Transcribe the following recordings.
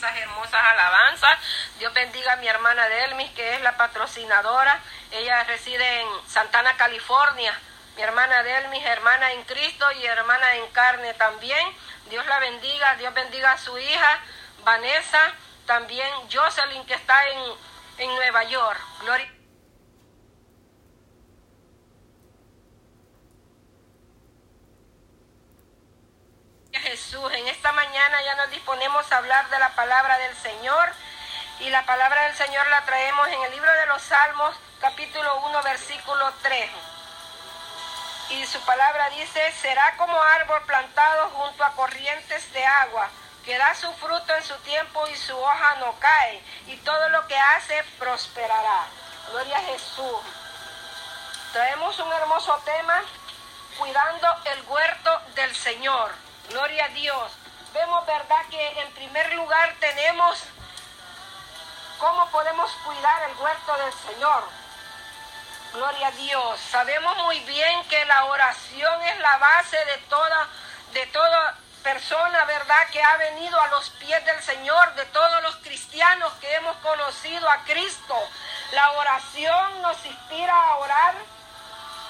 esas hermosas alabanzas. Dios bendiga a mi hermana Delmis, que es la patrocinadora. Ella reside en Santana, California. Mi hermana Delmis, hermana en Cristo y hermana en carne también. Dios la bendiga, Dios bendiga a su hija, Vanessa, también Jocelyn, que está en, en Nueva York. Gloria. Jesús, en esta mañana ya nos disponemos a hablar de la palabra del Señor y la palabra del Señor la traemos en el libro de los Salmos, capítulo 1, versículo 3. Y su palabra dice, será como árbol plantado junto a corrientes de agua, que da su fruto en su tiempo y su hoja no cae, y todo lo que hace prosperará. Gloria a Jesús. Traemos un hermoso tema, cuidando el huerto del Señor. Gloria a Dios. Vemos, ¿verdad? Que en primer lugar tenemos cómo podemos cuidar el huerto del Señor. Gloria a Dios. Sabemos muy bien que la oración es la base de toda, de toda persona, ¿verdad? Que ha venido a los pies del Señor, de todos los cristianos que hemos conocido a Cristo. La oración nos inspira a orar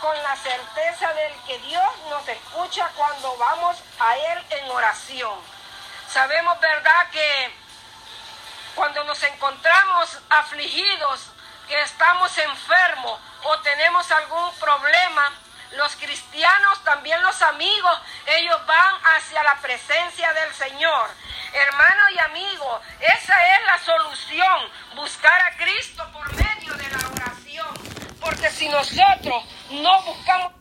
con la certeza del que Dios nos escucha cuando vamos a Él en oración. Sabemos, ¿verdad?, que cuando nos encontramos afligidos, que estamos enfermos o tenemos algún problema, los cristianos, también los amigos, ellos van hacia la presencia del Señor. Hermano y amigo, esa es la solución, buscar a Cristo por medio de la oración. Porque si nosotros no buscamos,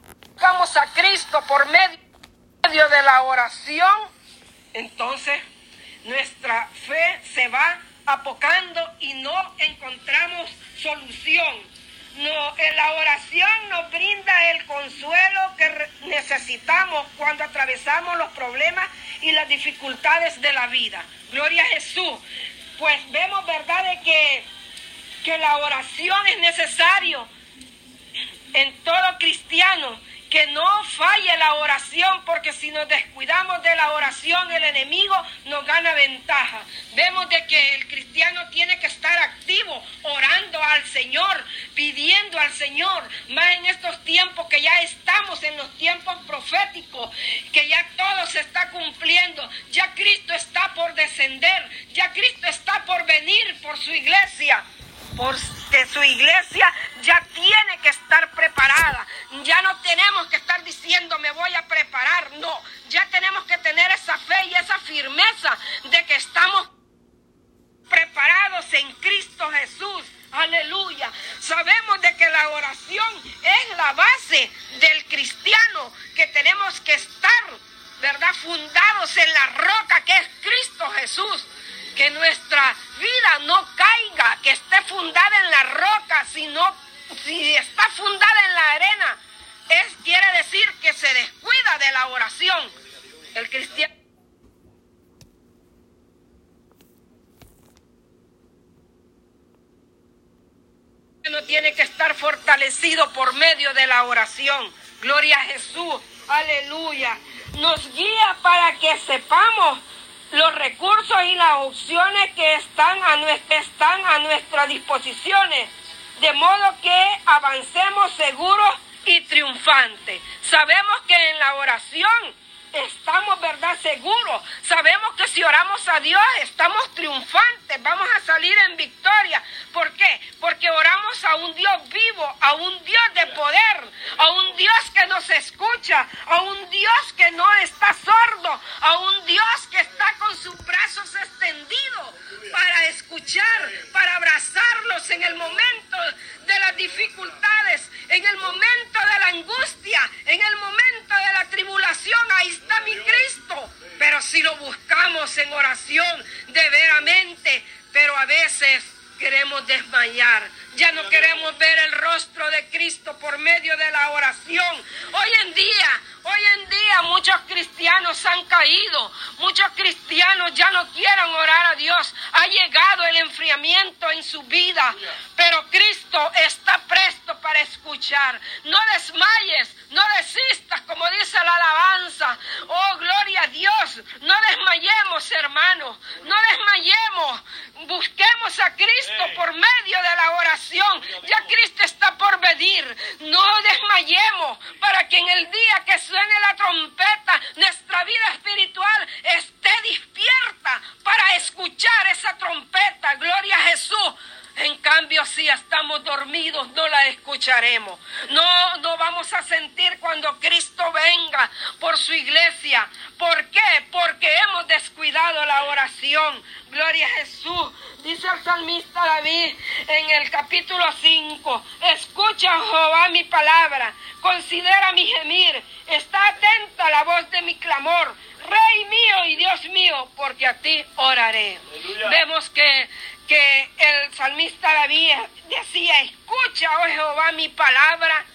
a Cristo por medio de la oración, entonces nuestra fe se va apocando y no encontramos solución. No, la oración nos brinda el consuelo que necesitamos cuando atravesamos los problemas y las dificultades de la vida. Gloria a Jesús. Pues vemos, ¿verdad?, de que, que la oración es necesario en todo cristiano que no falle la oración, porque si nos descuidamos de la oración, el enemigo nos gana ventaja. Vemos de que el cristiano tiene que estar activo, orando al Señor, pidiendo al Señor, más en estos tiempos que ya estamos en los tiempos proféticos, que ya todo se está cumpliendo, ya Cristo está por descender, ya Cristo está por venir por su iglesia porque su iglesia ya tiene que estar preparada. Ya no tenemos que estar diciendo me voy a preparar, no, ya tenemos que tener esa fe y esa firmeza de que estamos preparados en Cristo Jesús. Aleluya. Sabemos de que la oración es la base del cristiano, que tenemos que estar, ¿verdad? Fundados en la roca que es Cristo Jesús que nuestra vida no caiga, que esté fundada en la roca, sino si está fundada en la arena, es quiere decir que se descuida de la oración. El cristiano no tiene que estar fortalecido por medio de la oración. Gloria a Jesús. Aleluya. Nos guía para que sepamos los recursos y las opciones que están a, nuestra, están a nuestras disposiciones, de modo que avancemos seguros y triunfantes. Sabemos que en la oración estamos, ¿verdad?, seguros. Sabemos que si oramos a Dios estamos triunfantes, vamos a salir en victoria. ¿Por qué? Porque oramos a un Dios vivo, a un Dios de poder, a un Dios que nos escucha, a un Dios que no está sordo, a un Dios que está con sus brazos extendidos para escuchar, para abrazarlos en el momento de las dificultades, en el momento de la angustia, en el momento de la tribulación. Ahí está mi Cristo. Pero si lo buscamos en oración de veramente, pero a veces queremos desmayar. Ya no queremos ver el rostro de Cristo por medio de la oración. Hoy en día, hoy en día muchos cristianos han caído. Muchos cristianos ya no quieren orar a Dios. Ha llegado el enfriamiento en su vida. Pero Cristo está presto para escuchar. No desmayes, no desistas, como dice la alabanza. Oh, gloria a Dios. No desmayemos, hermanos. No desmayemos tenemos a Cristo por medio de la oración. Ya Cristo está por venir. No desmayemos para que en el día que suene la trompeta, nuestra vida espiritual esté despierta para escuchar esa trompeta. Gloria a Jesús. En cambio, si estamos dormidos, no la No, no vamos a sentir cuando Cristo venga por su iglesia. ¿Por qué? Porque hemos descuidado la oración. Gloria a Jesús. Dice el salmista David en el capítulo 5. Escucha, Jehová, mi palabra. Considera mi gemir. Está atenta a la voz de mi clamor. Rey mío y Dios mío, porque a ti oraré. Vemos que que el salmista David decía, escucha, oh Jehová, mi palabra,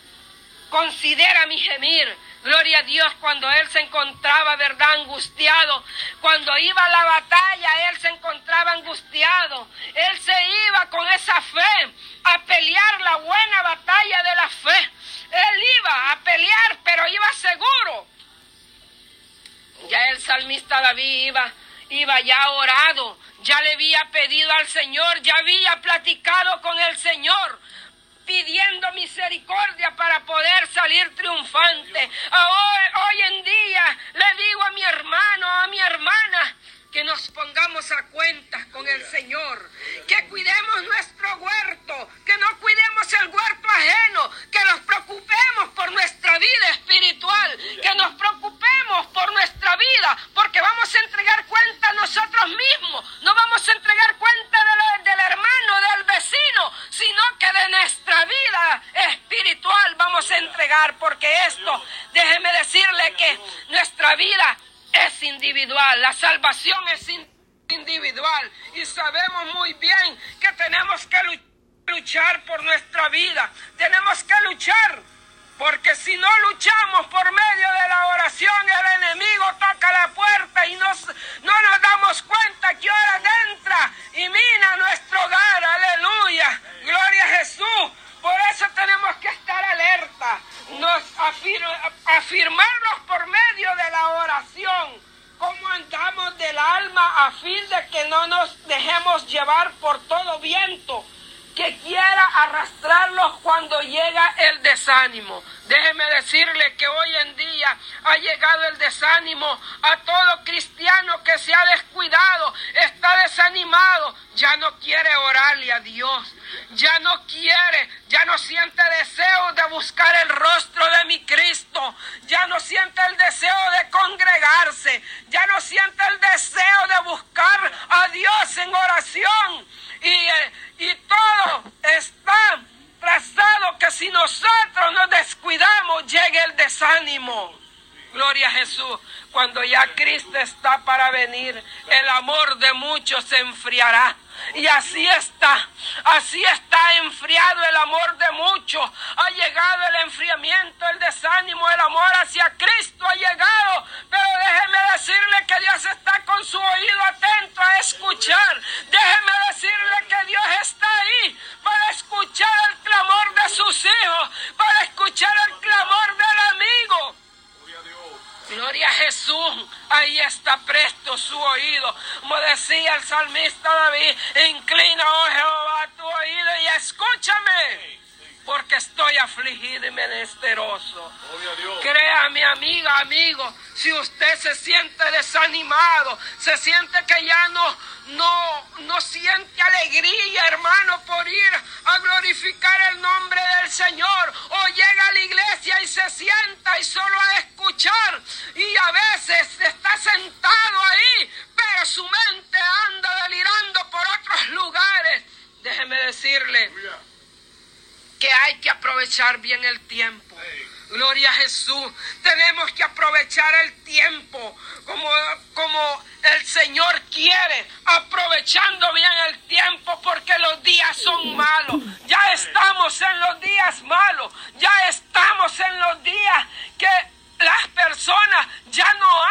considera mi gemir. Gloria a Dios cuando él se encontraba, ¿verdad? Angustiado. Cuando iba a la batalla, él se encontraba angustiado. Él se iba con esa fe a pelear la buena batalla de la fe. Él iba a pelear, pero iba seguro. Ya el salmista David iba iba ya orado, ya le había pedido al Señor, ya había platicado con el Señor pidiendo misericordia para poder salir triunfante. Hoy, hoy en día le digo a mi hermano, a mi hermana, que nos pongamos a cuentas con el Señor, que cuidemos nuestro huerto, que no cuidemos el huerto ajeno, que nos preocupemos por nuestra vida espiritual, que nos preocupemos por nuestra vida, porque vamos a entregar cuenta a nosotros mismos, no vamos a entregar cuenta del hermano, del vecino, sino que de nuestra vida espiritual vamos a entregar, porque esto, déjeme decirle que nuestra vida es individual, la salvación es individual y sabemos muy bien que tenemos que luchar por nuestra vida, tenemos que luchar. Porque si no luchamos por medio de la oración, el enemigo toca la puerta y nos, no nos damos cuenta que ahora entra y mina nuestro hogar. Aleluya. Gloria a Jesús. Por eso tenemos que estar alerta, nos afirmarnos por medio de la oración, cómo andamos del alma a fin de que no nos dejemos llevar por todo viento que quiera arrastrarlos cuando llega el desánimo. Déjeme decirle que hoy en día ha llegado el desánimo a todo cristiano que se ha descuidado, está desanimado, ya no quiere orarle a Dios, ya no quiere, ya no siente deseo de buscar el rostro de mi Cristo, ya no siente el deseo de congregarse, ya no siente el deseo de buscar a Dios en oración. Y, eh, y todo está trazado que si nosotros nos descuidamos llegue el desánimo. Gloria a Jesús. Cuando ya Cristo está para venir, el amor de muchos se enfriará. Y así está, así está enfriado el amor de muchos. Ha llegado el enfriamiento, el desánimo, el amor hacia Cristo ha llegado. Pero déjeme decirle que Dios está con su oído atento a escuchar. Déjeme decirle que Dios está ahí para escuchar el clamor de sus hijos, para escuchar el. Gloria a Jesús, ahí está presto su oído. Como decía el salmista David, inclina, oh Jehová, tu oído y escúchame porque estoy afligido y menesteroso. Créame, amiga, amigo, si usted se siente desanimado, se siente que ya no, no, no siente alegría, hermano, por ir a glorificar el nombre del Señor, o llega a la iglesia y se sienta y solo a escuchar, y a veces está sentado ahí, pero su mente anda delirando por otros lugares. Déjeme decirle que hay que aprovechar bien el tiempo. Gloria a Jesús. Tenemos que aprovechar el tiempo como, como el Señor quiere. Aprovechando bien el tiempo porque los días son malos. Ya estamos en los días malos. Ya estamos en los días que las personas ya no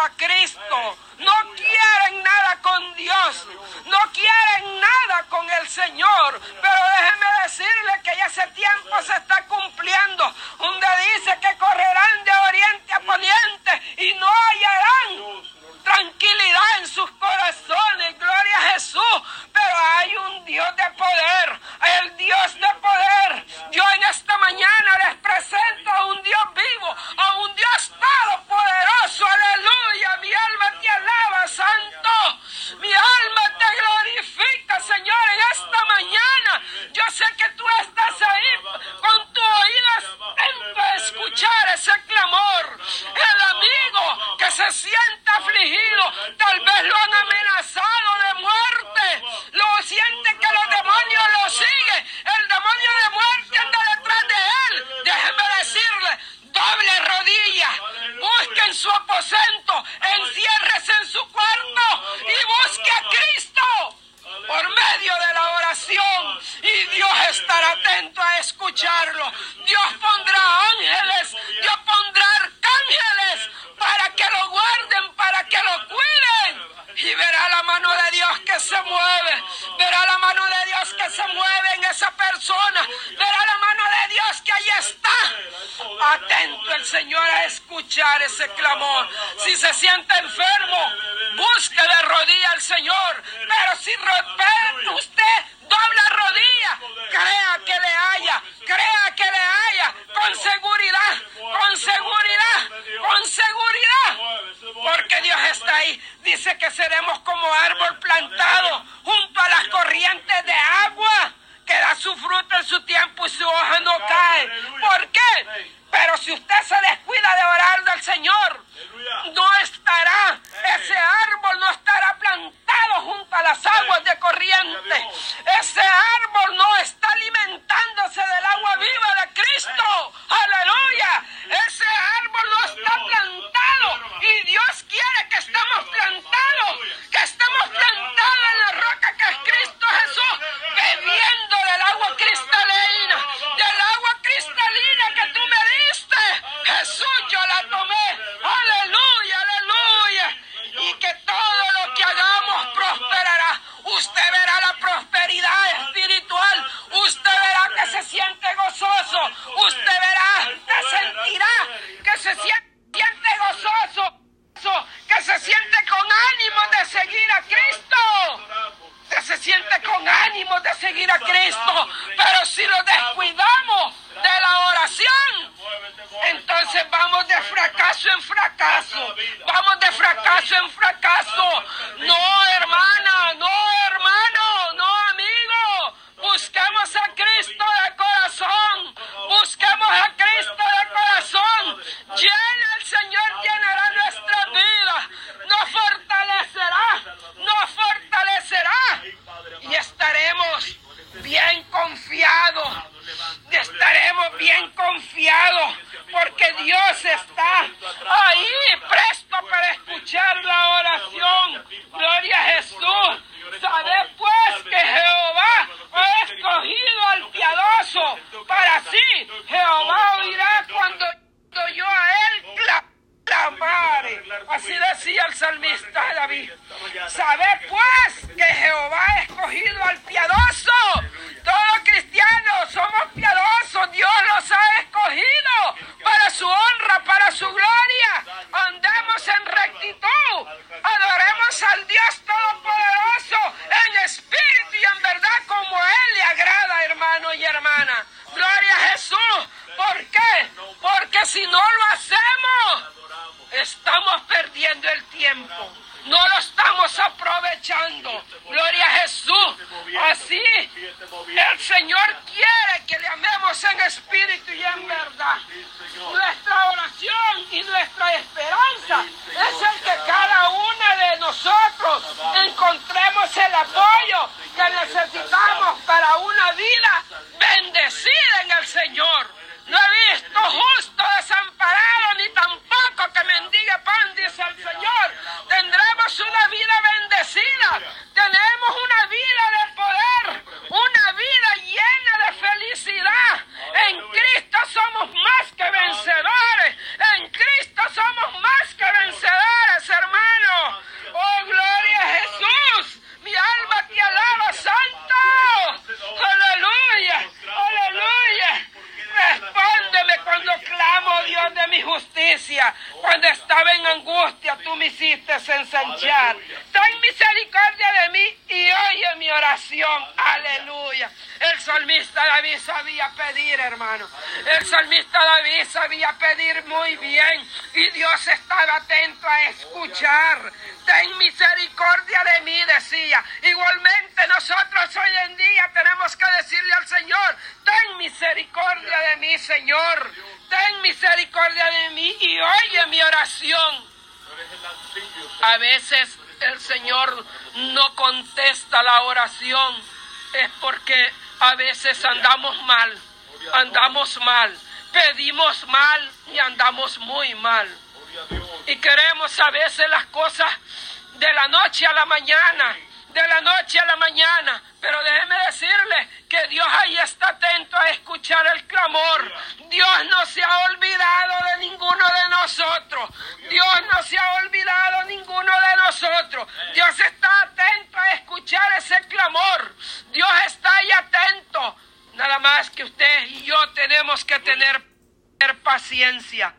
a Cristo, no quieren nada con Dios, no quieren nada con el Señor. Pero déjeme decirle que ya ese tiempo se está cumpliendo, donde dice que correrán de oriente a poniente Saif con tu oídas a escuchar ese clamor. El amigo que se sienta afligido y verá la mano de Dios que se mueve, verá la mano de Dios que se mueve en esa persona, verá la mano de Dios que ahí está. Atento el Señor a escuchar ese clamor. Si se siente enfermo, busque de rodilla al Señor, pero si usted dobla rodilla, crea que le haya, crea que le haya, con seguridad, con seguridad, con seguridad está ahí. Dice que seremos como árbol plantado junto a las corrientes de agua, que da su fruto en su tiempo y su hoja no cae. ¿Por qué? Pero si usted se escuchar. Ten misericordia de mí y oye mi oración. Aleluya. El salmista David sabía pedir, hermano. El salmista David sabía pedir muy bien y Dios estaba atento a escuchar. Ten misericordia de mí, decía. Igualmente nosotros hoy en día tenemos que decirle al Señor, ten misericordia de mí, Señor. Ten misericordia de mí y oye mi oración. A veces el Señor no contesta la oración. Es porque a veces andamos mal, andamos mal, pedimos mal y andamos muy mal. Y queremos a veces las cosas de la noche a la mañana de la noche a la mañana. Pero déjeme decirle que Dios ahí está atento a escuchar el clamor. Dios no se ha olvidado de ninguno de nosotros. Dios no se ha olvidado ninguno de nosotros. Dios está atento a escuchar ese clamor. Dios está ahí atento. Nada más que usted y yo tenemos que tener paciencia.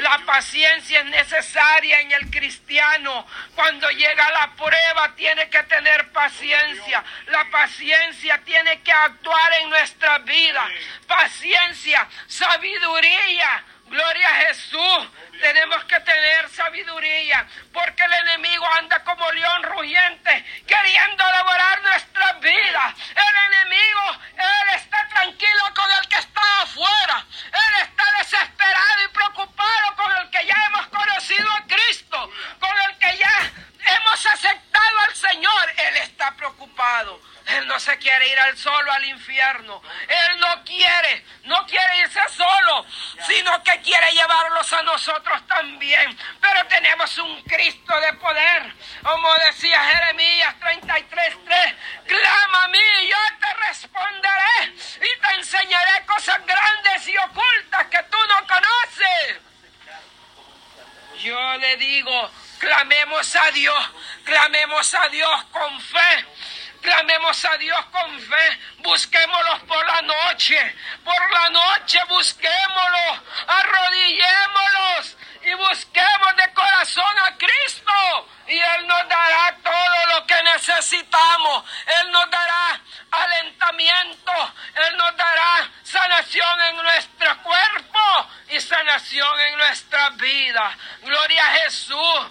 La paciencia es necesaria en el cristiano. Cuando llega la prueba tiene que tener paciencia. La paciencia tiene que actuar en nuestra vida. Paciencia, sabiduría. Gloria a Jesús. Tenemos que tener sabiduría porque el enemigo anda como león rugiente queriendo devorar nuestras vidas. El enemigo, él está tranquilo con el que está afuera. Él está desesperado y preocupado con el que ya hemos conocido a Cristo, con el que ya hemos aceptado al Señor. Él está preocupado. Él no se quiere ir al solo al infierno. Él no quiere, no quiere irse solo, sino que quiere llevarlos a nosotros también. Pero tenemos un Cristo de poder. Como decía Jeremías 33:3, clama a mí y yo te responderé y te enseñaré cosas grandes y ocultas que tú no conoces. Yo le digo, clamemos a Dios, clamemos a Dios con fe Clamemos a Dios con fe, busquémoslo por la noche, por la noche busquémoslo, arrodillémoslos y busquemos de corazón a Cristo y Él nos dará todo lo que necesitamos. Él nos dará alentamiento, Él nos dará sanación en nuestro cuerpo y sanación en nuestra vida. Gloria a Jesús.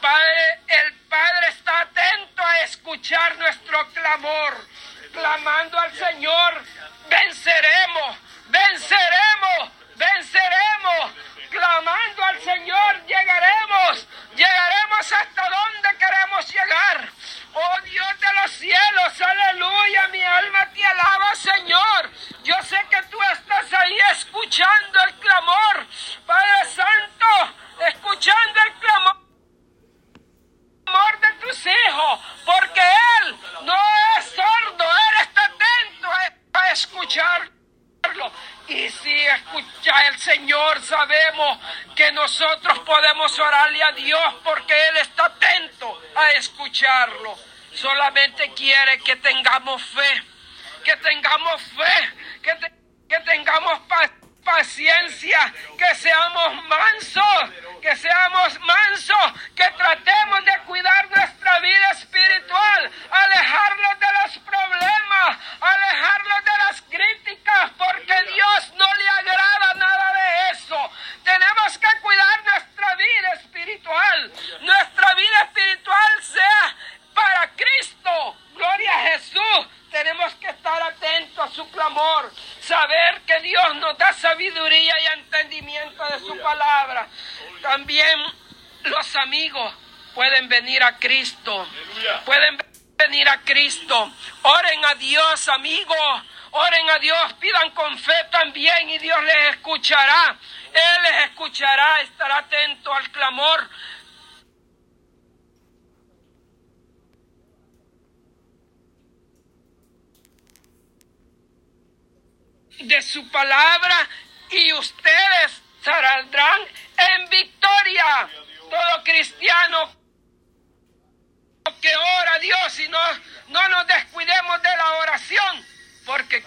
Padre, el Padre está atento a escuchar nuestro clamor, clamando al Señor, venceremos, venceremos, venceremos, clamando al Señor, llegaremos, llegaremos hasta donde queremos llegar. Oh Dios de los cielos, aleluya, mi alma te alaba, Señor. Yo sé que tú estás ahí escuchando el clamor, Padre Santo, escuchando el clamor amor de tus hijos, porque Él no es sordo, Él está atento a, escucharlo. Y si escucha el Señor, sabemos nosotros podemos orarle a Dios porque Él está atento a escucharlo. Solamente quiere que tengamos fe, que tengamos fe, que, que tengamos paciencia, que seamos mansos, que seamos mansos, que tratemos de cuidar nuestra vida espiritual, alejarnos de los problemas, alejarnos de las críticas, porque Dios no le agrada nada de eso. Tenemos que cuidar nuestra vida espiritual, nuestra vida espiritual sea para Cristo. Gloria a Jesús. Tenemos que estar atentos a su clamor, saber que Dios nos da sabiduría y entendimiento de su palabra. También los amigos pueden venir a Cristo. Pueden venir a Cristo. Oren a Dios, amigos. Oren a Dios, pidan con fe también y Dios les escuchará. Él les escuchará, estará atento al clamor de su palabra y ustedes saldrán en victoria. Todo cristiano que ora a Dios y no, no nos descuidemos de la oración, porque